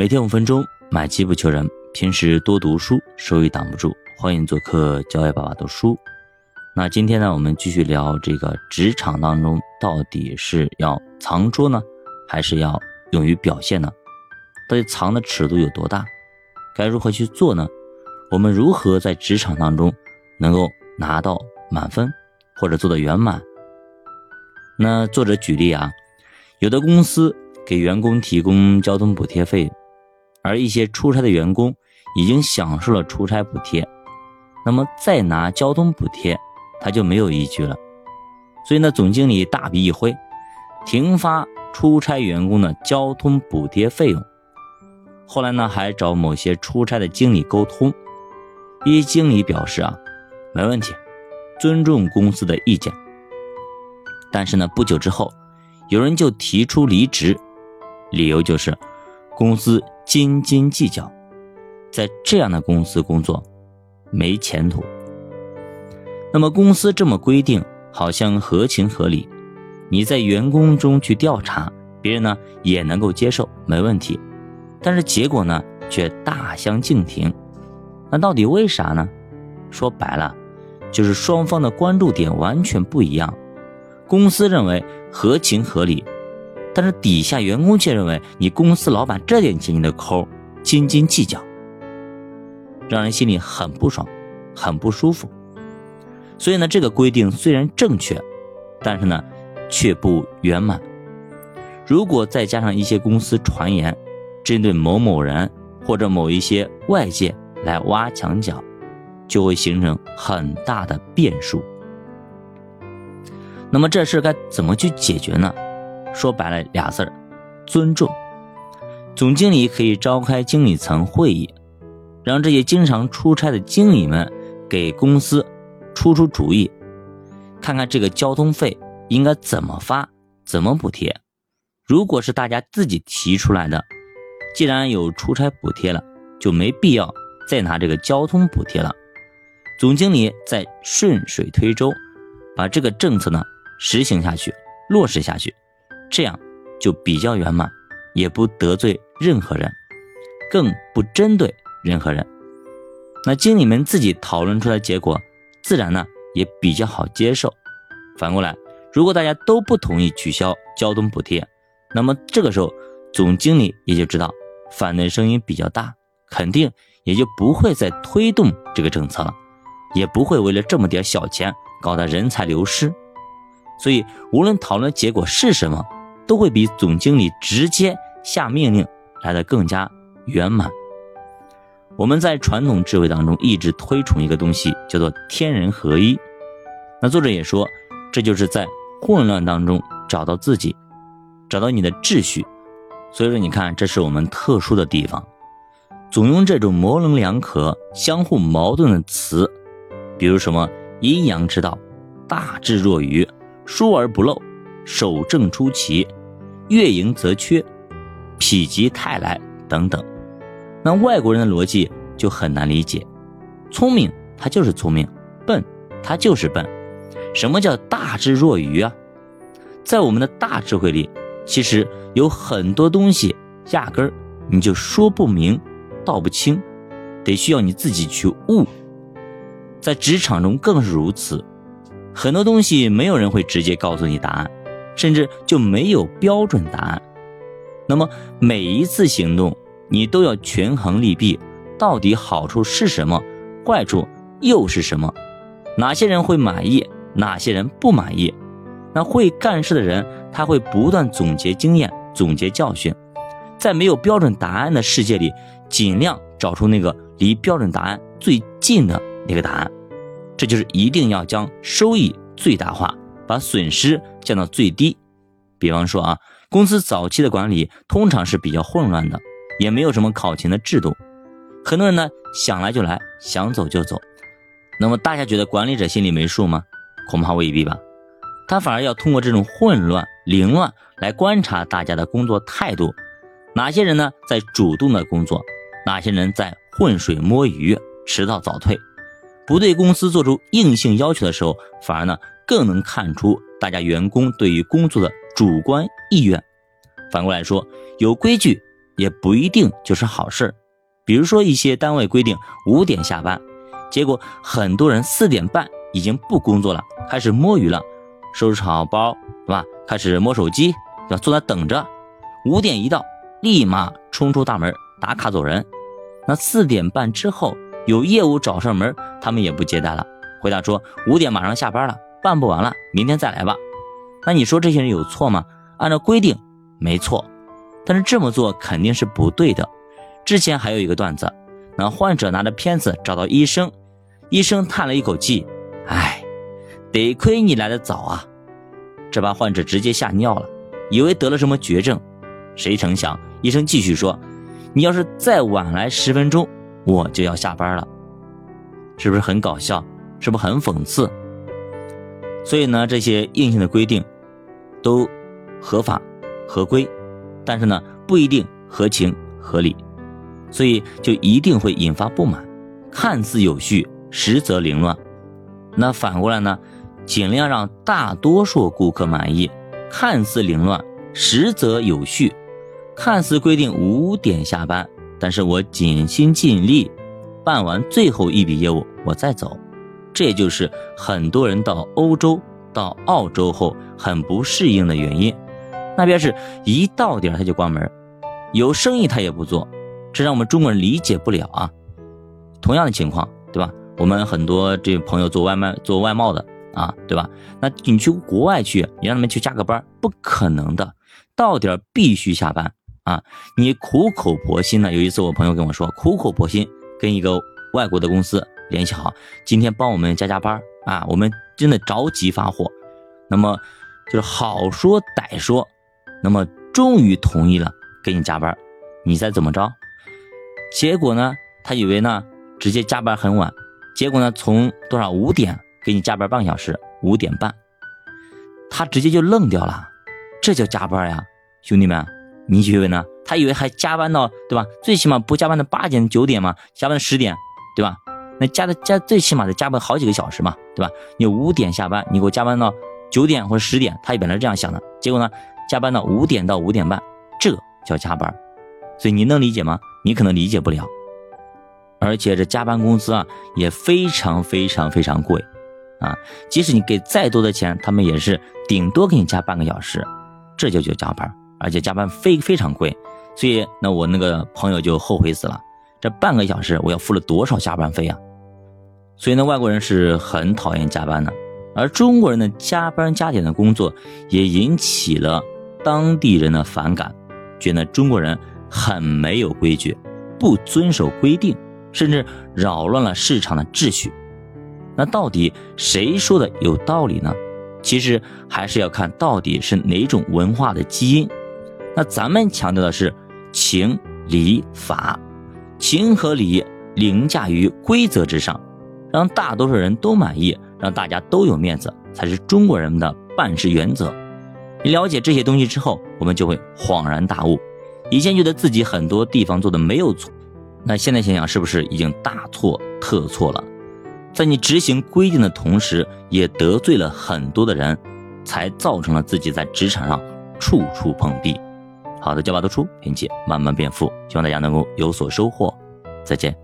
每天五分钟，买机不求人。平时多读书，收益挡不住。欢迎做客教外爸爸读书。那今天呢，我们继续聊这个职场当中到底是要藏拙呢，还是要勇于表现呢？到底藏的尺度有多大？该如何去做呢？我们如何在职场当中能够拿到满分，或者做到圆满？那作者举例啊，有的公司给员工提供交通补贴费，而一些出差的员工已经享受了出差补贴，那么再拿交通补贴，他就没有依据了。所以呢，总经理大笔一挥，停发出差员工的交通补贴费用。后来呢，还找某些出差的经理沟通，一经理表示啊，没问题，尊重公司的意见。但是呢，不久之后，有人就提出离职，理由就是公司斤斤计较，在这样的公司工作没前途。那么公司这么规定，好像合情合理，你在员工中去调查，别人呢也能够接受，没问题。但是结果呢，却大相径庭。那到底为啥呢？说白了，就是双方的关注点完全不一样。公司认为合情合理，但是底下员工却认为你公司老板这点钱你都抠，斤斤计较，让人心里很不爽，很不舒服。所以呢，这个规定虽然正确，但是呢，却不圆满。如果再加上一些公司传言，针对某某人或者某一些外界来挖墙脚，就会形成很大的变数。那么这事该怎么去解决呢？说白了俩字儿，尊重。总经理可以召开经理层会议，让这些经常出差的经理们给公司出出主意，看看这个交通费应该怎么发，怎么补贴。如果是大家自己提出来的，既然有出差补贴了，就没必要再拿这个交通补贴了。总经理再顺水推舟，把这个政策呢。实行下去，落实下去，这样就比较圆满，也不得罪任何人，更不针对任何人。那经理们自己讨论出来结果，自然呢也比较好接受。反过来，如果大家都不同意取消交通补贴，那么这个时候总经理也就知道反对声音比较大，肯定也就不会再推动这个政策了，也不会为了这么点小钱搞得人才流失。所以，无论讨论结果是什么，都会比总经理直接下命令来的更加圆满。我们在传统智慧当中一直推崇一个东西，叫做天人合一。那作者也说，这就是在混乱当中找到自己，找到你的秩序。所以说，你看，这是我们特殊的地方。总用这种模棱两可、相互矛盾的词，比如什么阴阳之道、大智若愚。疏而不漏，守正出奇，月盈则缺，否极泰来等等。那外国人的逻辑就很难理解。聪明他就是聪明，笨他就是笨。什么叫大智若愚啊？在我们的大智慧里，其实有很多东西压根儿你就说不明道不清，得需要你自己去悟。在职场中更是如此。很多东西没有人会直接告诉你答案，甚至就没有标准答案。那么每一次行动，你都要权衡利弊，到底好处是什么，坏处又是什么？哪些人会满意，哪些人不满意？那会干事的人，他会不断总结经验，总结教训，在没有标准答案的世界里，尽量找出那个离标准答案最近的那个答案。这就是一定要将收益最大化，把损失降到最低。比方说啊，公司早期的管理通常是比较混乱的，也没有什么考勤的制度，很多人呢想来就来，想走就走。那么大家觉得管理者心里没数吗？恐怕未必吧。他反而要通过这种混乱、凌乱来观察大家的工作态度，哪些人呢在主动的工作，哪些人在浑水摸鱼、迟到早退。不对公司做出硬性要求的时候，反而呢更能看出大家员工对于工作的主观意愿。反过来说，有规矩也不一定就是好事比如说一些单位规定五点下班，结果很多人四点半已经不工作了，开始摸鱼了，收拾好包，对吧？开始摸手机，对吧？坐那等着。五点一到，立马冲出大门打卡走人。那四点半之后有业务找上门，他们也不接待了，回答说五点马上下班了，办不完了，明天再来吧。那你说这些人有错吗？按照规定没错，但是这么做肯定是不对的。之前还有一个段子，那患者拿着片子找到医生，医生叹了一口气，唉，得亏你来的早啊，这把患者直接吓尿了，以为得了什么绝症。谁成想，医生继续说，你要是再晚来十分钟，我就要下班了，是不是很搞笑？是不是很讽刺？所以呢，这些硬性的规定。都合法合规，但是呢不一定合情合理，所以就一定会引发不满。看似有序，实则凌乱。那反过来呢，尽量让大多数顾客满意。看似凌乱，实则有序。看似规定五点下班，但是我尽心尽力办完最后一笔业务，我再走。这也就是很多人到欧洲。到澳洲后很不适应的原因，那边是一到点他就关门，有生意他也不做，这让我们中国人理解不了啊。同样的情况，对吧？我们很多这朋友做外卖、做外贸的啊，对吧？那你去国外去，你让他们去加个班，不可能的，到点必须下班啊。你苦口婆心的，有一次我朋友跟我说，苦口婆心跟一个外国的公司联系好，今天帮我们加加班啊，我们。真的着急发货，那么就是好说歹说，那么终于同意了给你加班，你再怎么着？结果呢，他以为呢直接加班很晚，结果呢从多少五点给你加班半小时，五点半，他直接就愣掉了，这叫加班呀，兄弟们，你以为呢？他以为还加班到对吧？最起码不加班到八点九点吗？加班到十点，对吧？那加的加最起码得加班好几个小时嘛，对吧？你五点下班，你给我加班到九点或者十点，他本来是这样想的，结果呢，加班到五点到五点半，这叫加班。所以你能理解吗？你可能理解不了。而且这加班工资啊也非常非常非常贵啊，即使你给再多的钱，他们也是顶多给你加半个小时，这就叫加班，而且加班非非常贵。所以那我那个朋友就后悔死了，这半个小时我要付了多少加班费啊？所以呢，外国人是很讨厌加班的，而中国人的加班加点的工作也引起了当地人的反感，觉得中国人很没有规矩，不遵守规定，甚至扰乱了市场的秩序。那到底谁说的有道理呢？其实还是要看到底是哪种文化的基因。那咱们强调的是情理法，情和理凌驾于规则之上。让大多数人都满意，让大家都有面子，才是中国人们的办事原则。你了解这些东西之后，我们就会恍然大悟。以前觉得自己很多地方做的没有错，那现在想想，是不是已经大错特错了？在你执行规定的同时，也得罪了很多的人，才造成了自己在职场上处处碰壁。好的，教法读出，并且慢慢变富，希望大家能够有所收获。再见。